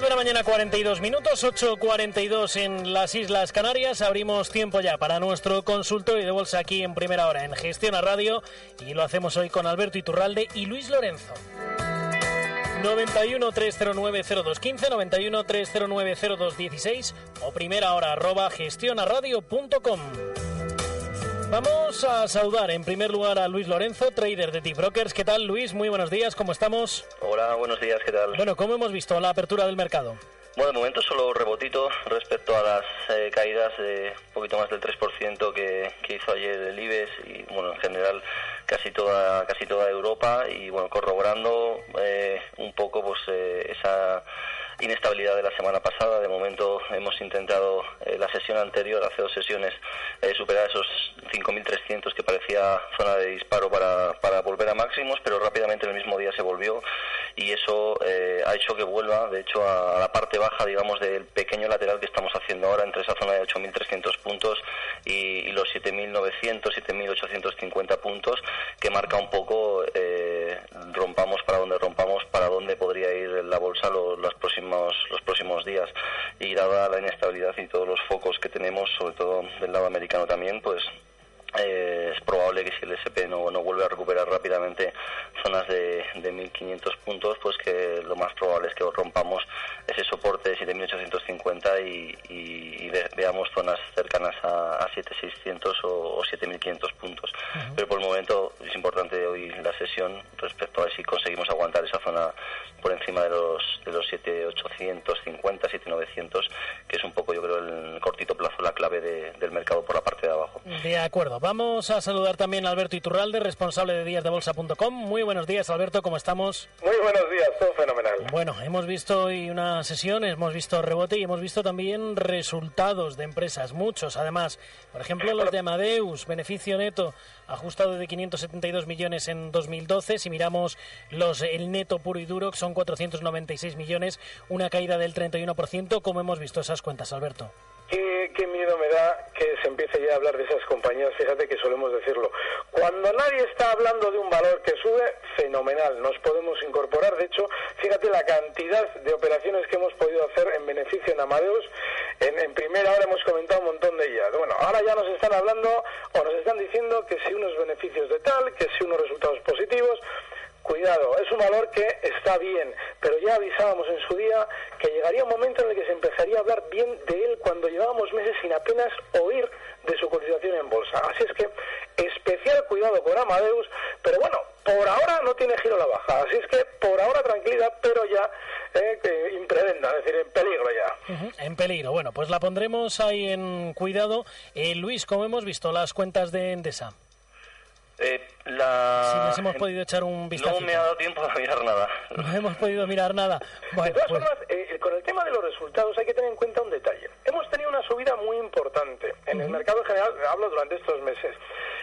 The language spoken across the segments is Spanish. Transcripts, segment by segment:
9 de la mañana 42 minutos, 8.42 en las Islas Canarias. Abrimos tiempo ya para nuestro consultorio de bolsa aquí en primera hora en Gestión a Radio y lo hacemos hoy con Alberto Iturralde y Luis Lorenzo. 91 309 0215, 91 309 0216 o primera hora arroba gestionaradio.com. Vamos a saludar en primer lugar a Luis Lorenzo, trader de T-Brokers. ¿Qué tal, Luis? Muy buenos días, ¿cómo estamos? Hola, buenos días, ¿qué tal? Bueno, ¿cómo hemos visto la apertura del mercado? Bueno, de momento solo rebotito respecto a las eh, caídas de un poquito más del 3% que, que hizo ayer el IBEX y, bueno, en general casi toda casi toda Europa y, bueno, corroborando eh, un poco pues eh, esa inestabilidad de la semana pasada. De momento hemos intentado eh, la sesión anterior, hace dos sesiones, eh, superar esos 5.300 que parecía zona de disparo para, para volver a máximos, pero rápidamente el mismo día se volvió y eso eh, ha hecho que vuelva, de hecho, a, la parte baja, digamos, del pequeño lateral que estamos haciendo ahora entre esa zona de 8.300 puntos y, y los 7.900, 7.850 puntos, que marca un poco, rompamos para donde rompamos, para dónde podría ir la bolsa los, los próximos los próximos días. Y dada la inestabilidad y todos los focos que tenemos, sobre todo del lado americano también, pues eh, es probable que si el SP no, no vuelve a recuperar rápidamente zonas de, de 1.500 puntos, pues que lo más probable es que rompamos ese soporte de 7.850 y, y, veamos zonas cercanas a, a 7.600 o, 7.500 puntos. Pero por el momento es importante hoy la sesión respecto a ver si conseguimos aguantar esa zona por encima de los, de los 7.850, 7.900, que es un poco, yo creo, el cortito plazo la clave del mercado por la parte de abajo. De acuerdo. Vamos a saludar también a Alberto Iturralde, responsable de díasdebolsa.com. Muy buenos días, Alberto, ¿cómo estamos? Muy buenos días, todo fenomenal. Bueno, hemos visto hoy una sesión, hemos visto rebote y hemos visto también resultados de empresas, muchos además. Por ejemplo, los de Amadeus, beneficio neto ajustado de 572 millones en 2012. Si miramos los el neto puro y duro, que son 496 millones, una caída del 31%. ¿Cómo hemos visto esas cuentas, Alberto? Qué, miedo me da que se empiece ya a hablar de esas compañías, fíjate que solemos decirlo. Cuando nadie está hablando de un valor que sube, fenomenal, nos podemos incorporar. De hecho, fíjate la cantidad de operaciones que hemos podido hacer en beneficio en Amadeus. En, primera hora hemos comentado un montón de ellas. Bueno, ahora ya nos están hablando o nos están diciendo que si unos beneficios de tal, que si unos resultados positivos cuidado, es un valor que está bien, pero ya avisábamos en su día que llegaría un momento en el que se empezaría a hablar bien de él cuando llevábamos meses sin apenas oír de su cotización en bolsa. Así es que especial cuidado con Amadeus, pero bueno, por ahora no tiene giro a la baja, así es que por ahora tranquilidad, pero ya eh, impredenda, es decir, en peligro ya. en peligro, bueno, pues la pondremos ahí en cuidado. Eh, Luis, como hemos visto las cuentas de Endesa. Eh, la... Si nos hemos podido echar un vistazo. No me ha dado tiempo a mirar nada. No hemos podido mirar nada. de todas pues- formas, eh, con el tema de los resultados hay que tener en cuenta un detalle. Hemos tenido una subida muy importante en el mercado en general, hablo durante estos meses.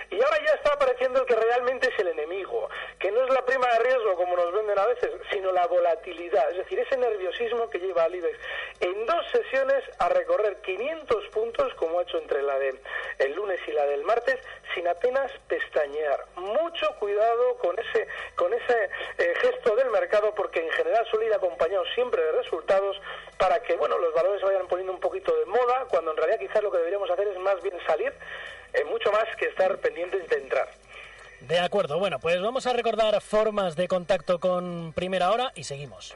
Y ahora ya está apareciendo el que realmente es el enemigo, que no es la prima de riesgo como nos venden a veces, sino la volatilidad, es decir, ese nerviosismo que lleva al IBEX en dos sesiones a recorrer 500 puntos, como ha hecho entre la del el lunes y la del martes, sin apenas pestañear. Mucho cuidado con ese, con ese eh, gesto del mercado, porque en general suele ir acompañado siempre de resultados para que bueno los valores se vayan poniendo un poquito de moda, cuando en realidad quizás lo que deberíamos hacer es más bien salir eh, mucho más que estar pendientes de entrar. De acuerdo, bueno, pues vamos a recordar formas de contacto con Primera Hora y seguimos.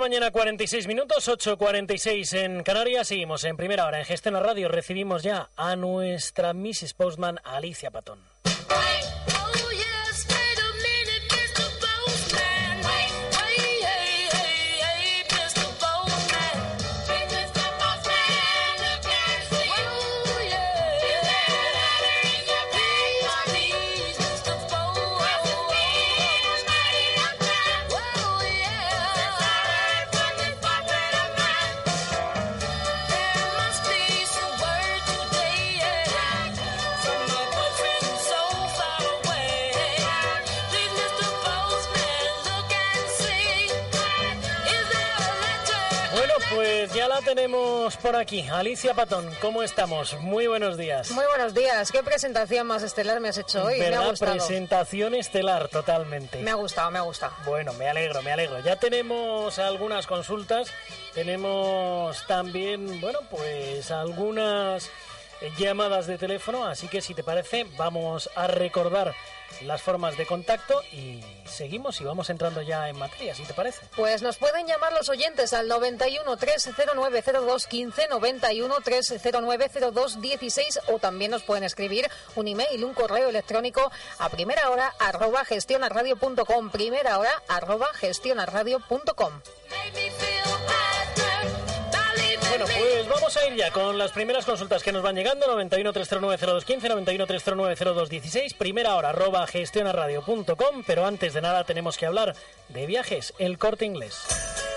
Mañana, 46 minutos, 8.46 en Canarias. Seguimos en primera hora en Gestión Radio. Recibimos ya a nuestra Mrs. Postman, Alicia Patón. Pues ya la tenemos por aquí. Alicia Patón, ¿cómo estamos? Muy buenos días. Muy buenos días. ¿Qué presentación más estelar me has hecho hoy? Me ha gustado. Presentación estelar, totalmente. Me ha gustado, me ha gustado. Bueno, me alegro, me alegro. Ya tenemos algunas consultas. Tenemos también, bueno, pues algunas llamadas de teléfono, así que si te parece, vamos a recordar las formas de contacto y seguimos y vamos entrando ya en materia, si te parece. Pues nos pueden llamar los oyentes al 91 309 02 15, 91 309 02 16 o también nos pueden escribir un email, un correo electrónico a primera hora arroba gestionarradio.com, primera hora arroba gestionarradio.com. Bueno, pues vamos a ir ya con las primeras consultas que nos van llegando. 91 309 0215, 91 309 0216, primera hora, arroba gestionaradio.com. Pero antes de nada tenemos que hablar de viajes, el corte inglés.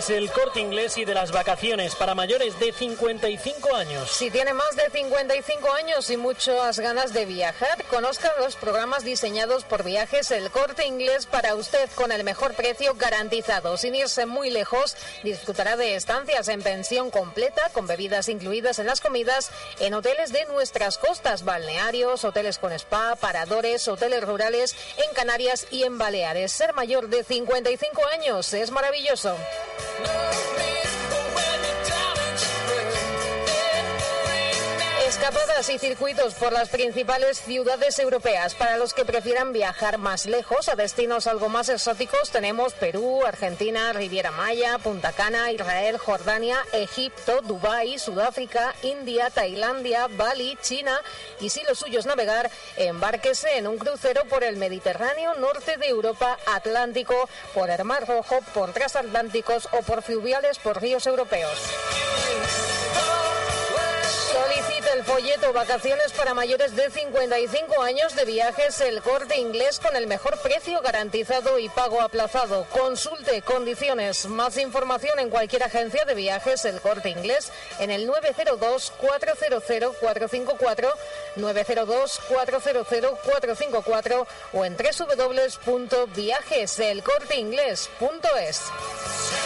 Es el corte inglés y de las vacaciones para mayores de 55 años. Si tiene más de 55 años y muchas ganas de viajar, conozca los programas diseñados por viajes El Corte Inglés para usted con el mejor precio garantizado. Sin irse muy lejos, disfrutará de estancias en pensión completa con bebidas incluidas en las comidas en hoteles de nuestras costas, balnearios, hoteles con spa, paradores, hoteles rurales en Canarias y en Baleares. Ser mayor de 55 años es maravilloso. No Escapadas y circuitos por las principales ciudades europeas. Para los que prefieran viajar más lejos, a destinos algo más exóticos, tenemos Perú, Argentina, Riviera Maya, Punta Cana, Israel, Jordania, Egipto, Dubái, Sudáfrica, India, Tailandia, Bali, China. Y si lo suyo es navegar, embárquese en un crucero por el Mediterráneo, norte de Europa, Atlántico, por el Mar Rojo, por transatlánticos o por fluviales por ríos europeos. Solicita el folleto Vacaciones para mayores de 55 años de viajes El Corte Inglés con el mejor precio garantizado y pago aplazado. Consulte condiciones. Más información en cualquier agencia de viajes El Corte Inglés en el 902 400 454 902 400 454 o en www.viajeselcorteingles.es.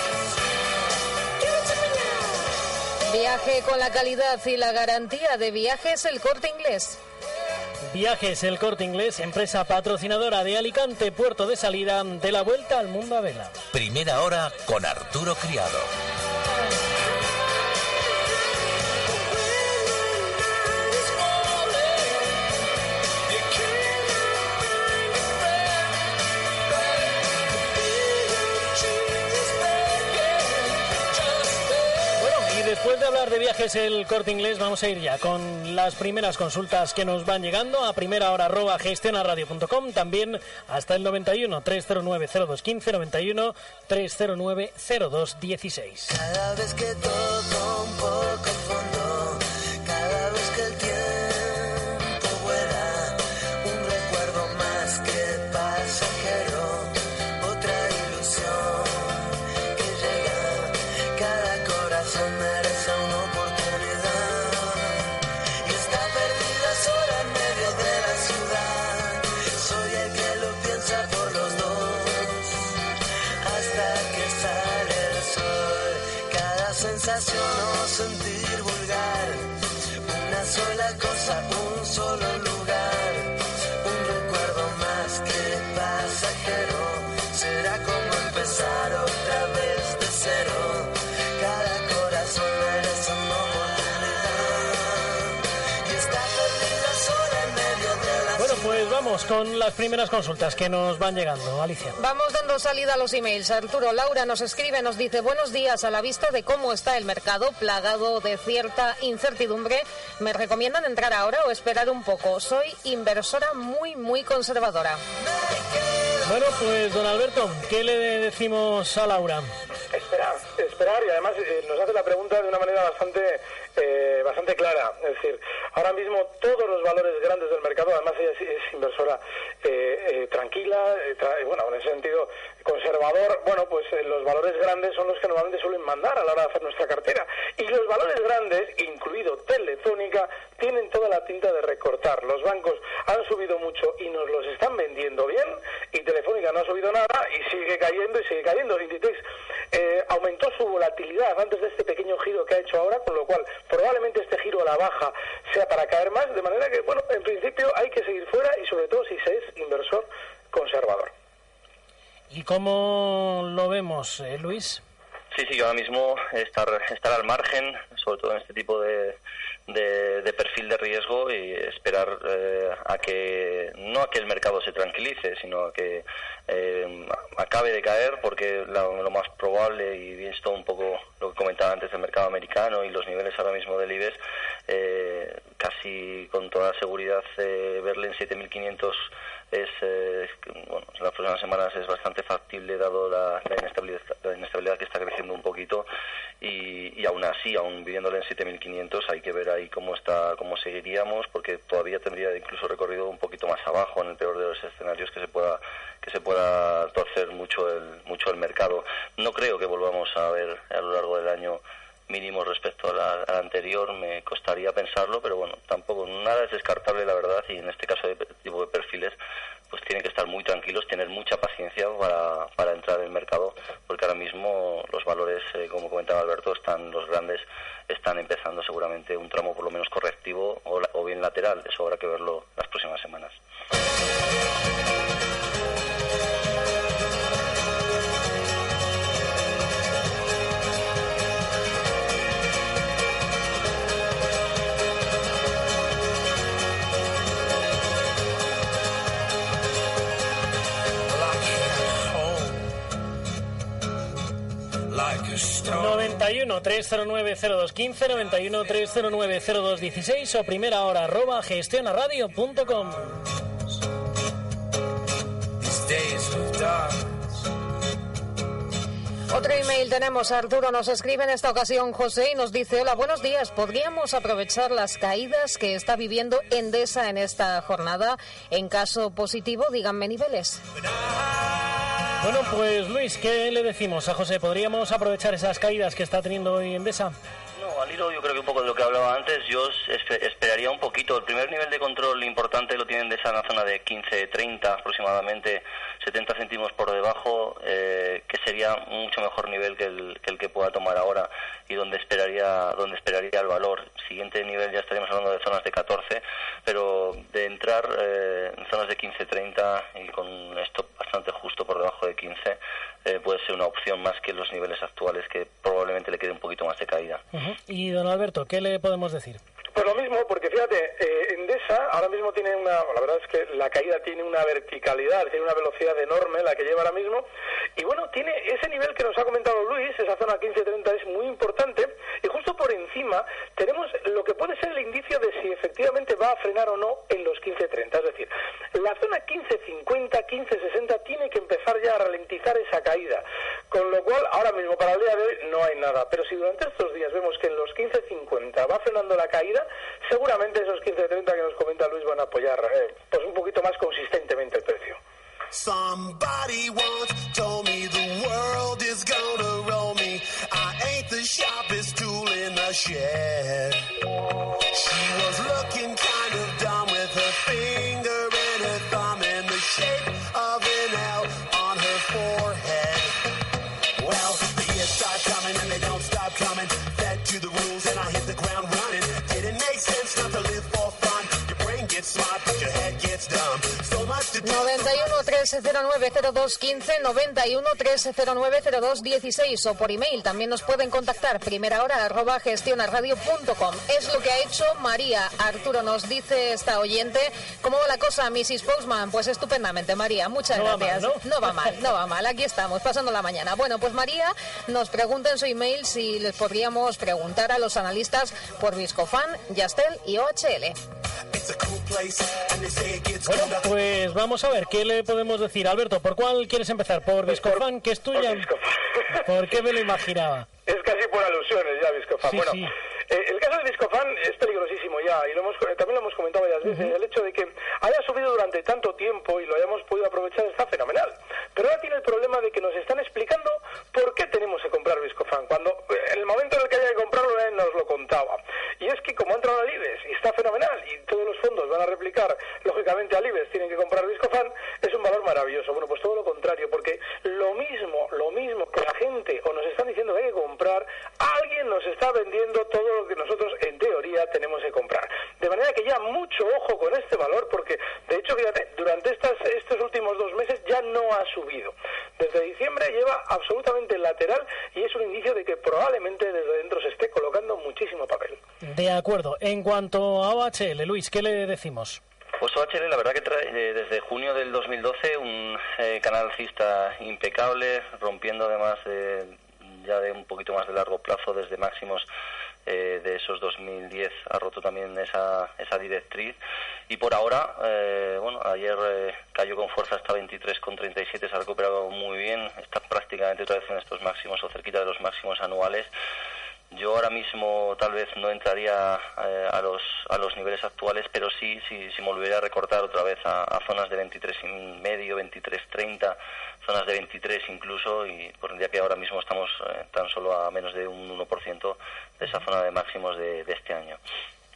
Viaje con la calidad y la garantía de Viajes El Corte Inglés. Viajes El Corte Inglés, empresa patrocinadora de Alicante, puerto de salida de la vuelta al mundo a vela. Primera hora con Arturo Criado. Después de hablar de viajes el corte inglés, vamos a ir ya con las primeras consultas que nos van llegando a primera hora arroba gestionaradio.com, también hasta el 91 309 0215 91 309 0216. Cada vez que todo un poco sensación o sentir vamos con las primeras consultas que nos van llegando, Alicia. Vamos dando salida a los emails. Arturo Laura nos escribe, nos dice buenos días a la vista de cómo está el mercado plagado de cierta incertidumbre. ¿Me recomiendan entrar ahora o esperar un poco? Soy inversora muy, muy conservadora. Bueno, pues don Alberto, ¿qué le decimos a Laura? Espera, esperar y además eh, nos hace la pregunta de una manera bastante eh, bastante clara. Es decir, ahora mismo todos los valores grandes del mercado, además ella es, inversora eh, eh, tranquila, eh, tra- eh, bueno, en ese sentido conservador, bueno, pues los valores grandes son los que normalmente suelen mandar a la hora de hacer nuestra cartera. Y los valores grandes, incluido Telefónica, tienen toda la tinta de recortar. Los bancos han subido mucho y nos los están vendiendo bien y Telefónica no ha subido nada y sigue cayendo y sigue cayendo. Inditex aumentó su volatilidad antes de este pequeño giro que ha hecho ahora, con lo cual probablemente este giro a la baja sea para caer más, de manera que, bueno, en principio hay que seguir fuera y sobre todo si se es inversor conservador. ¿Y cómo lo vemos, eh, Luis? Sí, sí, yo ahora mismo estar, estar al margen, sobre todo en este tipo de, de, de perfil de riesgo y esperar eh, a que, no a que el mercado se tranquilice, sino a que eh, acabe de caer, porque la- lo más probable, y visto un poco lo que comentaba antes del mercado americano y los niveles ahora mismo del IBEX, eh, casi con toda seguridad eh, verle en 7.500 es, eh, bueno, en las próximas semanas es bastante factible dado la, inestabilidad, la inestabilidad que está creciendo un poquito y, y aún así, aún viviéndole en 7.500 hay que ver ahí cómo está, cómo seguiríamos porque todavía tendría incluso recorrido un poquito más abajo en el peor de los escenarios que se pueda que se pueda torcer mucho el mucho el mercado. No creo que volvamos a ver a lo largo del año mínimos respecto a la, a la anterior, me costaría pensarlo, pero bueno, tampoco nada es descartable la verdad y en este caso de este tipo de perfiles pues tienen que estar muy tranquilos, tener mucha paciencia para, para entrar en el mercado, porque ahora mismo los valores, eh, como comentaba Alberto, están los grandes están empezando seguramente un tramo por lo menos correctivo o, la- o bien lateral, eso habrá que verlo las próximas semanas. 91 309 0215 91 309 0216 o primera hora arroba gestionaradio.com. Otro email tenemos, Arturo nos escribe en esta ocasión José y nos dice, hola, buenos días, ¿podríamos aprovechar las caídas que está viviendo Endesa en esta jornada? En caso positivo, díganme niveles. Bueno, pues Luis, ¿qué le decimos a José? ¿Podríamos aprovechar esas caídas que está teniendo hoy Endesa? Yo creo que un poco de lo que hablaba antes, yo espe- esperaría un poquito. El primer nivel de control importante lo tienen de esa zona de 15-30 aproximadamente, 70 céntimos por debajo, eh, que sería un mucho mejor nivel que el, que el que pueda tomar ahora y donde esperaría, donde esperaría el valor. Siguiente nivel ya estaríamos hablando de zonas de 14, pero de entrar eh, en zonas de 15-30 y con esto bastante justo por debajo de 15, eh, puede ser una opción más que los niveles actuales que probablemente le quede un poquito más de caída. Y don Alberto, ¿qué le podemos decir? Pues lo mismo, porque fíjate, eh, Endesa ahora mismo tiene una, la verdad es que la caída tiene una verticalidad, tiene una velocidad enorme la que lleva ahora mismo, y bueno, tiene ese nivel que nos ha comentado Luis, esa zona 15-30 es muy importante, y justo por encima tenemos lo que puede ser el indicio de si efectivamente va a frenar o no en los 15-30, es decir, la zona 15-50, 15-60 tiene que empezar ya a ralentizar esa caída, con lo cual ahora mismo para el día de hoy no hay nada, pero si durante estos días vemos que en los 15.50 va frenando la caída, seguramente esos 15.30 que nos comenta Luis van a apoyar eh, pues un poquito más consistentemente el precio. Somebody told me the world is gonna roll me. I ain't the sharpest tool in the shed. 91 309 0215 91 309 0216 o por email. También nos pueden contactar primera hora arroba gestionarradio.com es lo que ha hecho María. Arturo nos dice esta oyente ¿cómo va la cosa Mrs. Postman? pues estupendamente María. Muchas No va gracias. ¿no? va mal no va mal. Aquí estamos pasando la mañana. Bueno pues María nos pregunta en su email si les podríamos preguntar a los analistas por Viscofan, Yastel y OHL Bueno, pues vamos a ver, ¿qué le podemos decir? Alberto, ¿por cuál quieres empezar? ¿Por Viscofan, que es tuya? Por Viscofan. ¿Por qué me lo imaginaba? Es casi por alusiones ya, Viscofan. Sí, bueno, sí. eh, el caso de Viscofan es peligrosísimo ya, y lo hemos, también lo hemos comentado varias veces. El hecho de que haya subido durante tanto tiempo y lo hayamos podido aprovechar está fenomenal. Pero ahora tiene el problema de que nos están explicando por qué tenemos que comprar Viscofan, cuando eh, en el momento en el que haya que comprarlo nadie nos lo contaba. Y es que como ha entrado al IBEX y está fenomenal, y todos los fondos van a replicar, lógicamente al tienen que comprar Viscofan, es un valor maravilloso. Bueno, pues todo lo contrario, porque lo mismo, lo mismo que la gente o nos están diciendo que hay que comprar, alguien nos está vendiendo todo lo que nosotros en teoría tenemos que comprar. De manera que ya mucho ojo con este valor, porque de hecho, fíjate, durante estas, estos últimos dos meses ya no ha subido. Desde diciembre lleva absolutamente lateral y es un indicio de que probablemente desde dentro se esté colocando muchísimo papel. De En cuanto a OHL, Luis, ¿qué le decimos? Pues OHL la verdad que trae eh, desde junio del 2012 un eh, canal alcista impecable, rompiendo además de, ya de un poquito más de largo plazo desde máximos eh, de esos 2010 ha roto también esa, esa directriz y por ahora, eh, bueno, ayer eh, cayó con fuerza hasta 23,37, se ha recuperado muy bien, está prácticamente otra vez en estos máximos o cerquita de los máximos anuales. Yo ahora mismo tal vez no entraría eh, a los a los niveles actuales, pero sí sí, sí me volvería a recortar otra vez a, a zonas de 23 y medio, 23 30, zonas de 23 incluso y por el día que ahora mismo estamos eh, tan solo a menos de un 1% de esa zona de máximos de, de este año.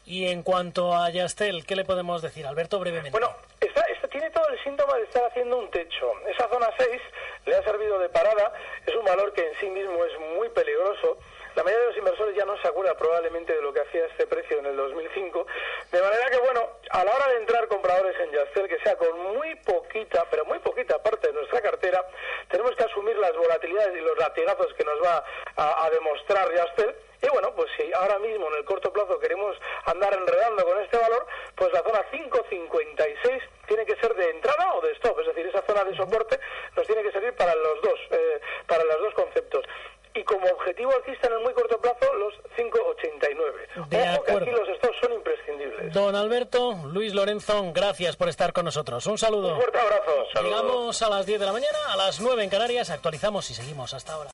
Y en cuanto a Yastel, ¿qué le podemos decir? Alberto, brevemente. Bueno, está, está- tiene todo el síntoma de estar haciendo un techo. Esa zona 6 le ha servido de parada, es un valor que en sí mismo es muy peligroso. La mayoría de los inversores ya no se acuerda probablemente de lo que hacía este precio en el 2005. De manera que, bueno, a la hora de entrar compradores en Yastel, que sea con muy poquita, pero muy poquita parte de nuestra cartera, tenemos que asumir las volatilidades y los latigazos que nos va a, demostrar Yastel. Y bueno, pues si ahora mismo en el corto plazo queremos andar enredando con este valor, pues la zona 5.56 tiene que ser de entrada o de stop, es decir, esa zona de soporte nos tiene que servir para los dos, eh, para los dos conceptos. Y como objetivo alcista en el muy corto plazo, los 5.89. De Ojo que acuerdo. aquí los stops son imprescindibles. Don Alberto, Luis Lorenzo, gracias por estar con nosotros. Un saludo. Un fuerte abrazo. Llegamos a las 10 de la mañana, a las 9 en Canarias, actualizamos y seguimos hasta ahora.